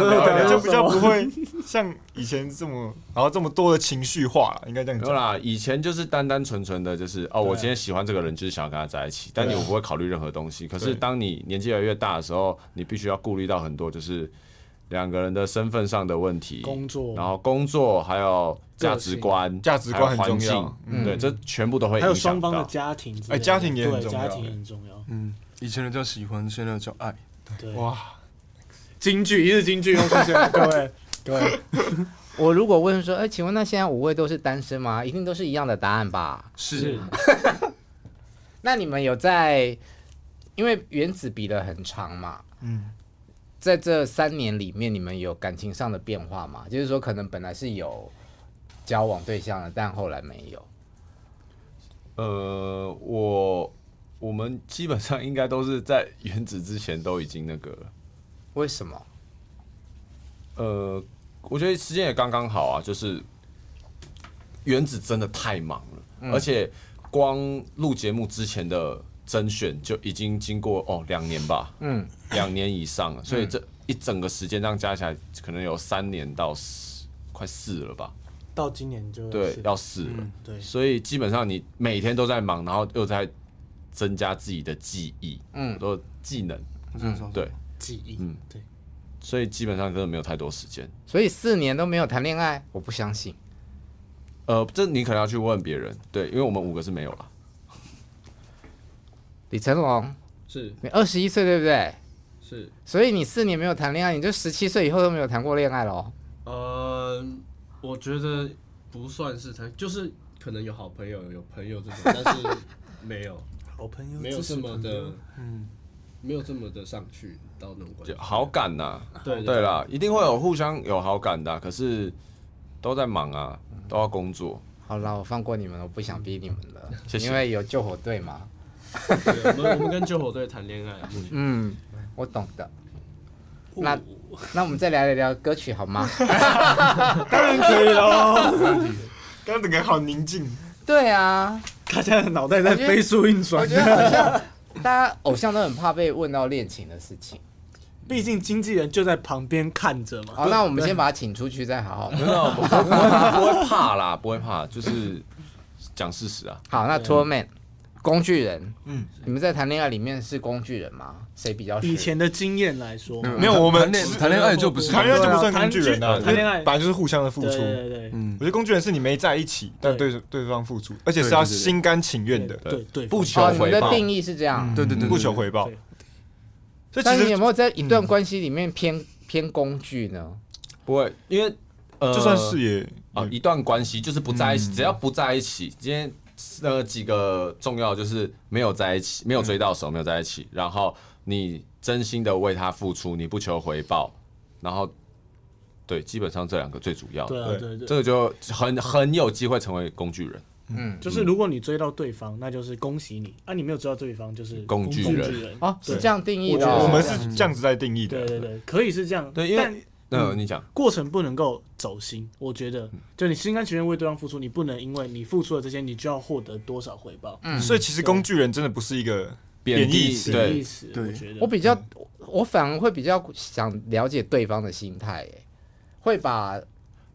就比较不会像以前这么，然后这么多的情绪化，应该这样讲。对啦，以前就是单单纯纯的，就是哦，我今天喜欢这个人，就是想要跟他在一起，但你我不会考虑任何东西。可是当你年纪越来越大的时候，你必须要顾虑到很多，就是。两个人的身份上的问题，工作，然后工作还有价值观，价值观很重要，对，这全部都会影响到。还有双方的家庭，哎，家庭也很重要，家庭很重要。嗯，以前的叫喜欢，现在叫爱。对，哇，京剧，一日金句又出现了，各 位各位。我如果问说，哎，请问那现在五位都是单身吗？一定都是一样的答案吧？是。那你们有在，因为原子比的很长嘛，嗯，在这三年里面，你们有感情上的变化吗？就是说，可能本来是有交往对象的，但后来没有。呃，我我们基本上应该都是在原子之前都已经那个了。为什么？呃。我觉得时间也刚刚好啊，就是原子真的太忙了，嗯、而且光录节目之前的甄选就已经经过哦两年吧，嗯，两年以上了，所以这一整个时间这样加起来可能有三年到四，快四了吧，到今年就对要四了，嗯，对，所以基本上你每天都在忙，然后又在增加自己的记忆，嗯，都技能，嗯，对，记忆，嗯，对。所以基本上真的没有太多时间，所以四年都没有谈恋爱，我不相信。呃，这你可能要去问别人，对，因为我们五个是没有了。李成龙是。你二十一岁对不对？是，所以你四年没有谈恋爱，你就十七岁以后都没有谈过恋爱喽？呃，我觉得不算是谈，就是可能有好朋友，有朋友这种，但是 没有。好朋友，没有这么的，嗯。没有这么的上去到那种关系，好感呐、啊，对对，对啦，一定会有互相有好感的、啊，可是都在忙啊，都要工作。好了，我放过你们了，我不想逼你们了，因为有救火队嘛。我们我们跟救火队谈恋爱，嗯，我懂的。那那我们再聊一聊歌曲好吗？当然可以喽。刚刚整个好宁静。对啊，大家的脑袋在飞速运转。大家偶像都很怕被问到恋情的事情，毕竟经纪人就在旁边看着嘛。好，那我们先把他请出去再好好。没有，不会怕啦，不会怕，就是讲事实啊。好，那 Tour Man。工具人，嗯，你们在谈恋爱里面是工具人吗？谁比较？以前的经验来说，没有，我们谈恋爱就不是谈恋爱就不算工具人啊，谈恋爱。本来就是互相的付出。对对对，嗯，我觉得工具人是你没在一起，但对对。方付出，而且是要心甘情愿的，对对，不求回报。你的定义是这样，对对对，不求回报。但是你有没有在一段关系里面偏偏工具呢？不会，因为呃就算是也啊，一段关系就是不在一起，只要不在一起，今天。那几个重要就是没有在一起，没有追到手，没有在一起。然后你真心的为他付出，你不求回报。然后，对，基本上这两个最主要。对啊，对对，这个就很很有机会成为工具人。嗯，就是如果你追到对方，那就是恭喜你啊！你没有追到对方，就是工具人。啊，是这样定义的。我们是这样子在定义的。对对对，可以是这样。对，因为。嗯，你讲。过程不能够走心，我觉得，就你心甘情愿为对方付出，你不能因为你付出了这些，你就要获得多少回报。嗯，所以其实工具人真的不是一个贬义词，贬义词。对，我觉得。我比较，我反而会比较想了解对方的心态，哎，会把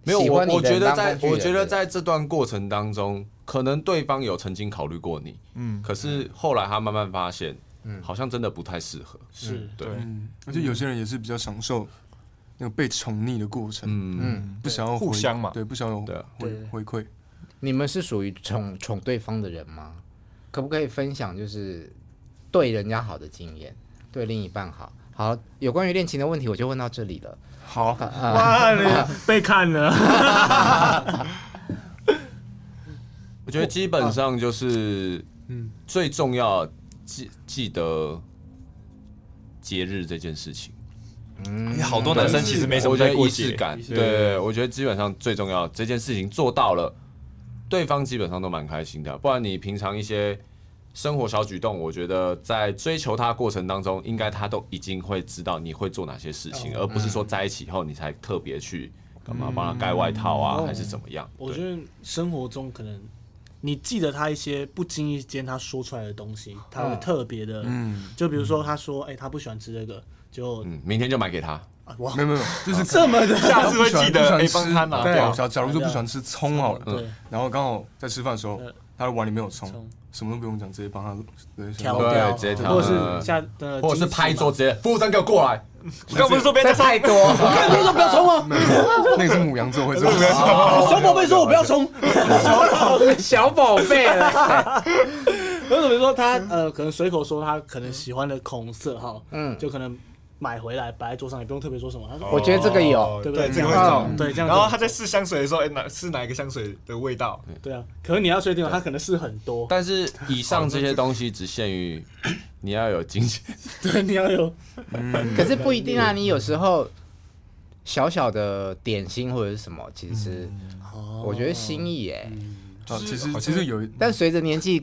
没有我，我觉得在，我觉得在这段过程当中，可能对方有曾经考虑过你，嗯，可是后来他慢慢发现，嗯，好像真的不太适合，是对，而且有些人也是比较享受。那个被宠溺的过程，嗯，不想要互相嘛，对，不想要回回馈。你们是属于宠宠对方的人吗？可不可以分享就是对人家好的经验，对另一半好？好，有关于恋情的问题，我就问到这里了。好，哇，被看了。我觉得基本上就是，嗯，最重要记记得节日这件事情。嗯，好多男生其实没什么仪式感。对，我觉得基本上最重要这件事情做到了，对方基本上都蛮开心的。不然你平常一些生活小举动，我觉得在追求他过程当中，应该他都已经会知道你会做哪些事情，而不是说在一起以后你才特别去干嘛帮他盖外套啊，还是怎么样？我觉得生活中可能你记得他一些不经意间他说出来的东西，他会特别的，嗯，就比如说他说，哎，他不喜欢吃这个。就嗯，明天就买给他。哇，没有没有，就是这么的，下次会记得哎，帮他拿掉。假假如说不喜欢吃葱好了，对，然后刚好在吃饭的时候，他的碗里没有葱，什么都不用讲，直接帮他挑掉，直接挑，或者是下或者是拍桌直接，服务生给我过来。我刚不是说别太多，我刚说不要葱吗？那个是母羊座会做。小宝贝说我不要葱，小宝贝为什么说他呃，可能随口说他可能喜欢的孔色哈，嗯，就可能买回来摆在桌上，也不用特别说什么。他说：“我觉得这个有，对不对？”这个会找对这样。然后他在试香水的时候，哎，哪是哪一个香水的味道？对啊。可是你要确定，他可能试很多。但是以上这些东西只限于你要有金钱，对，你要有。嗯。可是不一定啊，你有时候小小的点心或者是什么，其实我觉得心意哎。啊，其实其实有，但随着年纪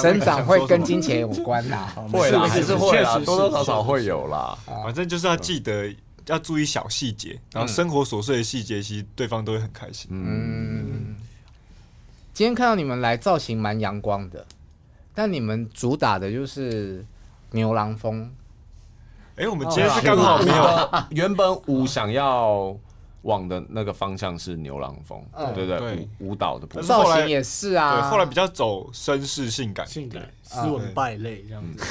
增长，会跟金钱有关呐。会啦，还是会啦，多多少少会有啦。反正就是要记得要注意小细节，然后生活琐碎的细节，其实对方都会很开心。嗯，今天看到你们来，造型蛮阳光的，但你们主打的就是牛郎风。哎，我们今天是刚好没有，原本五想要。往的那个方向是牛郎风，对对，舞舞蹈的部分，造型也是啊。对，后来比较走绅士性感，性感，斯文败类这样子。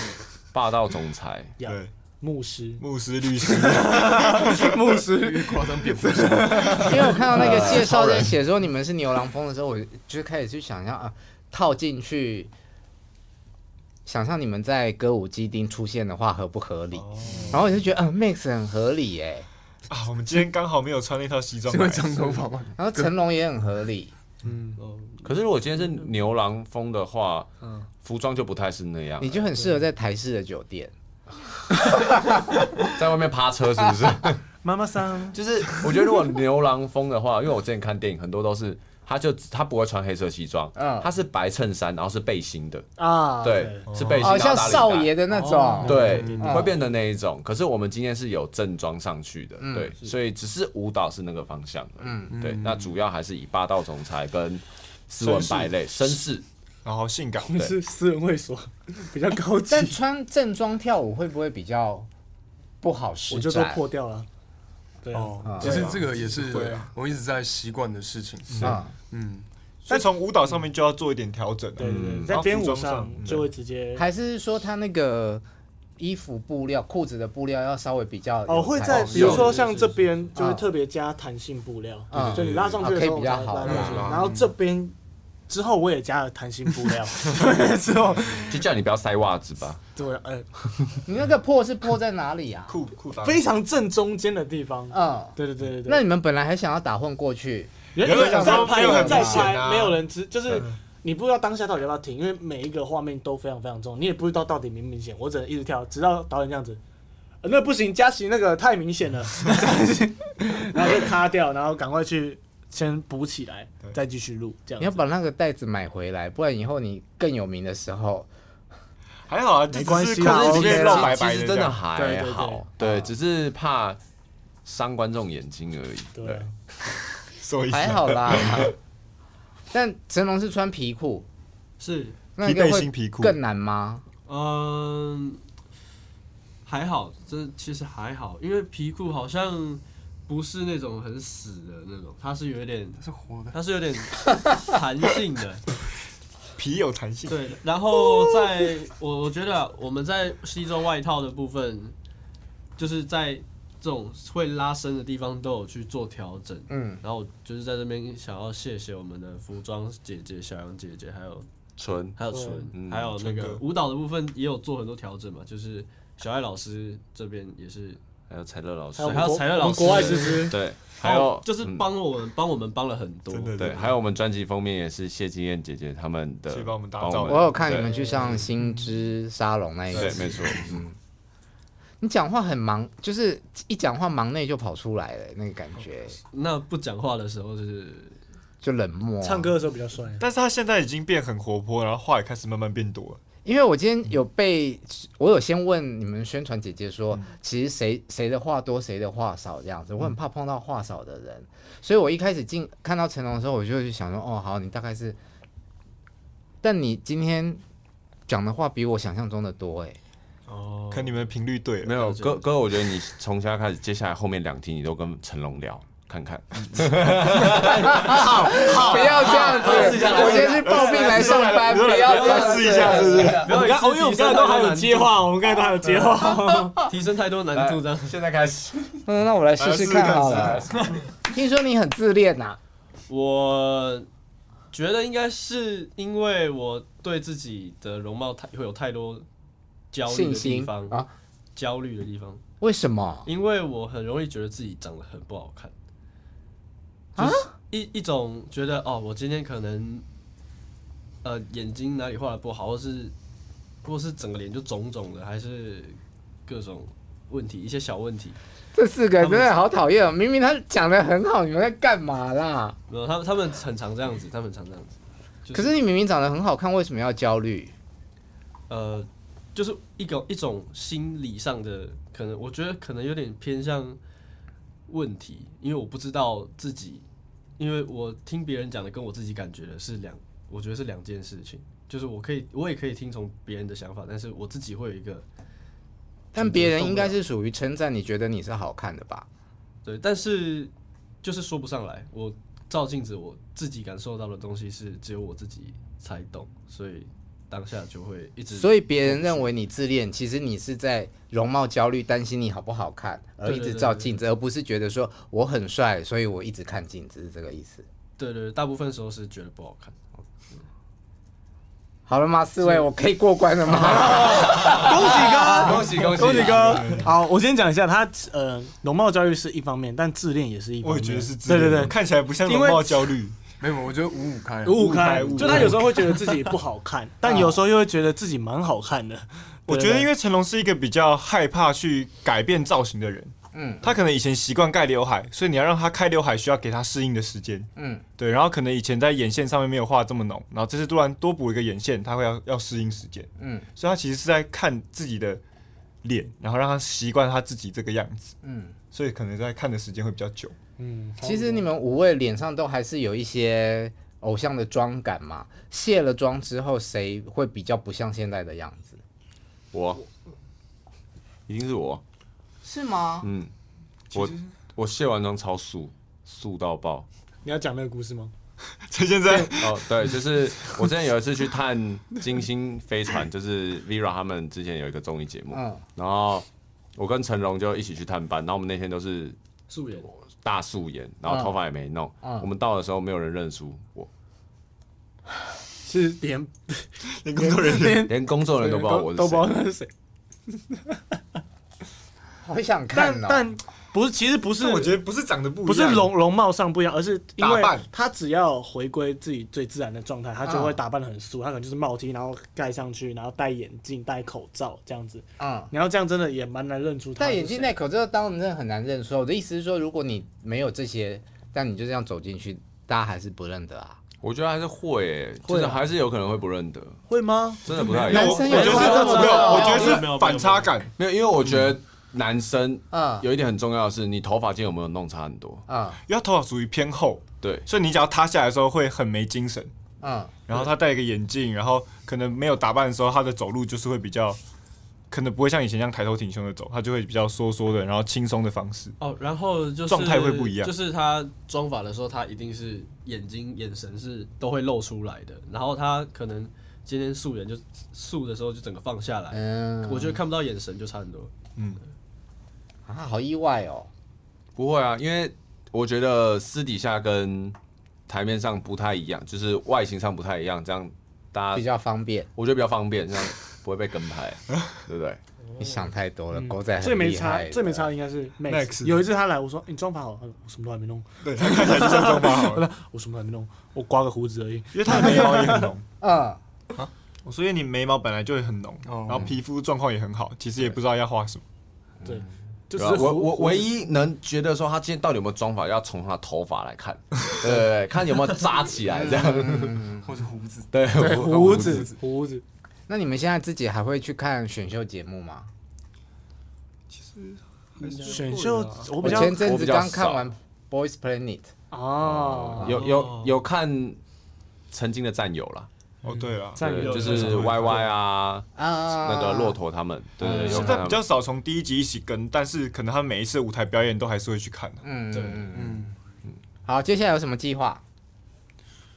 霸道总裁，对，牧师，牧师律师，牧师，夸张蝙蝠侠。因为我看到那个介绍在写说你们是牛郎风的时候，我就开始去想象啊，套进去，想象你们在歌舞伎町出现的话合不合理？然后我就觉得，嗯，Max 很合理哎。啊，我们今天刚好没有穿那套西装，因为长头发嘛。然后成龙也很合理，嗯。可是如果今天是牛郎风的话，嗯，服装就不太是那样。你就很适合在台式的酒店，在外面趴车是不是？妈妈桑，就是我觉得如果牛郎风的话，因为我之前看电影很多都是。他就他不会穿黑色西装，他是白衬衫，然后是背心的。啊，对，是背心，好像少爷的那种，对，会变的那一种。可是我们今天是有正装上去的，对，所以只是舞蹈是那个方向的，嗯，对，那主要还是以霸道总裁跟斯文败类、绅士，然后性感，是私人会所，比较高级。但穿正装跳舞会不会比较不好施展？我就都破掉了。哦，其实这个也是我一直在习惯的事情。是啊，嗯，但从舞蹈上面就要做一点调整。对对对，在编舞上就会直接。还是说他那个衣服布料、裤子的布料要稍微比较哦，会在比如说像这边就会特别加弹性布料，就你拉上去的时候比较好。然后这边之后我也加了弹性布料，之后就叫你不要塞袜子吧。对，哎，你那个破是破在哪里啊？裤裤非常正中间的地方。嗯，对对对对对。那你们本来还想要打混过去，原本想再拍再拍，没有人知，就是你不知道当下到底要不要停，因为每一个画面都非常非常重，你也不知道到底明不明显。我只能一直跳，直到导演这样子，那不行，佳琪那个太明显了，然后就卡掉，然后赶快去先补起来，再继续录。这样你要把那个袋子买回来，不然以后你更有名的时候。还好啊，没关系啊，其实真的还好，对，只是怕伤观众眼睛而已，对，所以还好啦。但成龙是穿皮裤，是那个会更难吗？嗯，还好，这其实还好，因为皮裤好像不是那种很死的那种，它是有点它是活的，它是有点 弹性的。皮有弹性，对，然后在我我觉得我们在西装外套的部分，就是在这种会拉伸的地方都有去做调整，嗯，然后就是在这边想要谢谢我们的服装姐姐小杨姐姐，还有纯，还有纯，还有那个舞蹈的部分也有做很多调整嘛，就是小爱老师这边也是，还有彩乐老师，还有彩乐老师，国外对。还有就是帮我们帮我们帮了很多，对，还有我们专辑封面也是谢金燕姐姐他们的，帮我们打造。我有看你们去上新知沙龙那一次，对，没错，嗯。你讲话很忙，就是一讲话忙内就跑出来了，那个感觉。那不讲话的时候就是就冷漠，唱歌的时候比较帅。但是他现在已经变很活泼，然后话也开始慢慢变多了。因为我今天有被，我有先问你们宣传姐姐说，嗯、其实谁谁的话多，谁的话少这样子，我很怕碰到话少的人，嗯、所以我一开始进看到成龙的时候，我就想说，哦，好，你大概是，但你今天讲的话比我想象中的多哎，哦，看你们频率对了，没有哥哥，我觉得你从现在开始，接下来后面两题你都跟成龙聊。看看，好，不要这样子。我今天是抱病来上班，不要这样试一下，是不是？不要，因为我们刚才都还有接话，我们刚才都还有接话，提升太多难度，这样。现在开始，嗯，那我来试试看好了。听说你很自恋呐？我觉得应该是因为我对自己的容貌太会有太多焦虑的地方啊，焦虑的地方。为什么？因为我很容易觉得自己长得很不好看，啊，一一种觉得哦，我今天可能呃眼睛哪里画的不好，或是或是整个脸就肿肿的，还是各种问题，一些小问题。这四个真的好讨厌，明明他讲的很好，你们在干嘛啦？没有，他们他们很常这样子，他们很常这样子。可是你明明长得很好看，为什么要焦虑？呃，就是一个一种心理上的可能，我觉得可能有点偏向问题，因为我不知道自己，因为我听别人讲的跟我自己感觉的是两，我觉得是两件事情。就是我可以，我也可以听从别人的想法，但是我自己会有一个。但别人应该是属于称赞，你觉得你是好看的吧？对，但是就是说不上来。我照镜子，我自己感受到的东西是只有我自己才懂，所以。当下就会一直，所以别人认为你自恋，其实你是在容貌焦虑，担心你好不好看，而一直照镜子，而不是觉得说我很帅，所以我一直看镜子，是这个意思。对对，大部分时候是觉得不好看。好了吗？四位，我可以过关了吗？恭喜哥，恭喜恭喜恭喜哥！好，我先讲一下，他呃，容貌焦虑是一方面，但自恋也是一方面。我也觉得是自恋，对对对，看起来不像容貌焦虑。没有，我觉得五五开，五五开，就他有时候会觉得自己不好看，但有时候又会觉得自己蛮好看的。我觉得，因为成龙是一个比较害怕去改变造型的人，嗯，他可能以前习惯盖刘海，所以你要让他开刘海，需要给他适应的时间，嗯，对。然后可能以前在眼线上面没有画这么浓，然后这次突然多补一个眼线，他会要要适应时间，嗯，所以他其实是在看自己的脸，然后让他习惯他自己这个样子，嗯，所以可能在看的时间会比较久。嗯，其实你们五位脸上都还是有一些偶像的妆感嘛。卸了妆之后，谁会比较不像现在的样子？我，一定是我。是吗？嗯，我我卸完妆超素，素到爆。你要讲那个故事吗？陈先生，哦，对，就是我之前有一次去探金星飞船，就是 Vera 他们之前有一个综艺节目，嗯，然后我跟成龙就一起去探班，然后我们那天都是素颜。大素颜，然后头发也没弄。嗯嗯、我们到的时候，没有人认出我，是连 连工作人员连工作人员都不知道我是谁，都不知道他是谁。好想看哦，但。但不是，其实不是，我觉得不是长得不一样，不是容容貌上不一样，而是因为他只要回归自己最自然的状态，他就会打扮的很素，他可能就是帽 T，然后盖上去，然后戴眼镜、戴口罩这样子。嗯，然后这样真的也蛮难认出他。戴眼镜、戴口罩，当然真的很难认出。我的意思是说，如果你没有这些，但你就这样走进去，大家还是不认得啊？我觉得还是会，就是还是有可能会不认得。会吗？真的不太。男生有这么没有，我觉得是反差感，没有，因为我觉得。男生啊，有一点很重要的是，你头发今天有没有弄差很多。啊？因为他头发属于偏厚，对，所以你只要塌下来的时候会很没精神。嗯，然后他戴一个眼镜，然后可能没有打扮的时候，他的走路就是会比较，可能不会像以前一样抬头挺胸的走，他就会比较缩缩的，然后轻松的方式。哦，然后就是状态会不一样，就是他妆发的时候，他一定是眼睛眼神是都会露出来的，然后他可能今天素颜就素的时候就整个放下来，嗯，我觉得看不到眼神就差很多，嗯。啊，好意外哦！不会啊，因为我觉得私底下跟台面上不太一样，就是外形上不太一样，这样大家比较方便。我觉得比较方便，这样不会被跟拍，对不对？你想太多了，狗仔最没差，最没差的应该是 Max。有一次他来，我说你妆发好，我什么都还没弄。对，他看起来就像妆发好了，我什么都还没弄，我刮个胡子而已。因为他的眉毛也很浓。嗯啊，所以你眉毛本来就会很浓，然后皮肤状况也很好，其实也不知道要画什么。对。就是我我唯一能觉得说他今天到底有没有妆法，要从他头发来看，对看有没有扎起来这样，或者胡子，对胡子胡子。那你们现在自己还会去看选秀节目吗？其实选秀我比较我前阵子刚看完《Boys Planet》哦，有有有看曾经的战友了。哦，对啊，就是 Y Y 啊，那个骆驼他们，对对，现在比较少从第一集一起跟，但是可能他们每一次舞台表演都还是会去看的。嗯，对，嗯嗯，好，接下来有什么计划？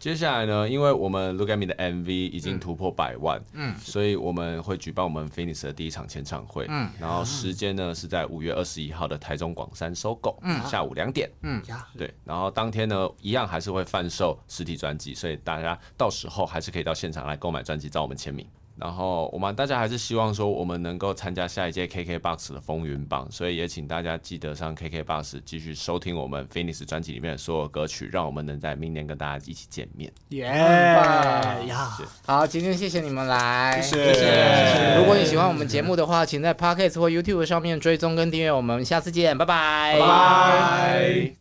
接下来呢，因为我们 Look at Me 的 MV 已经突破百万，嗯，所以我们会举办我们 Phoenix 的第一场签唱会，嗯，然后时间呢是在五月二十一号的台中广三 SOGO，嗯，下午两点，嗯，对，然后当天呢一样还是会贩售实体专辑，所以大家到时候还是可以到现场来购买专辑，找我们签名。然后我们大家还是希望说我们能够参加下一届 KKBOX 的风云榜，所以也请大家记得上 KKBOX 继续收听我们 Phoenix 专辑里面的所有歌曲，让我们能在明年跟大家一起见面。耶呀！好，今天谢谢你们来，谢谢。谢谢如果你喜欢我们节目的话，请在 Podcast 或 YouTube 上面追踪跟订阅我们，下次见，拜拜，拜拜。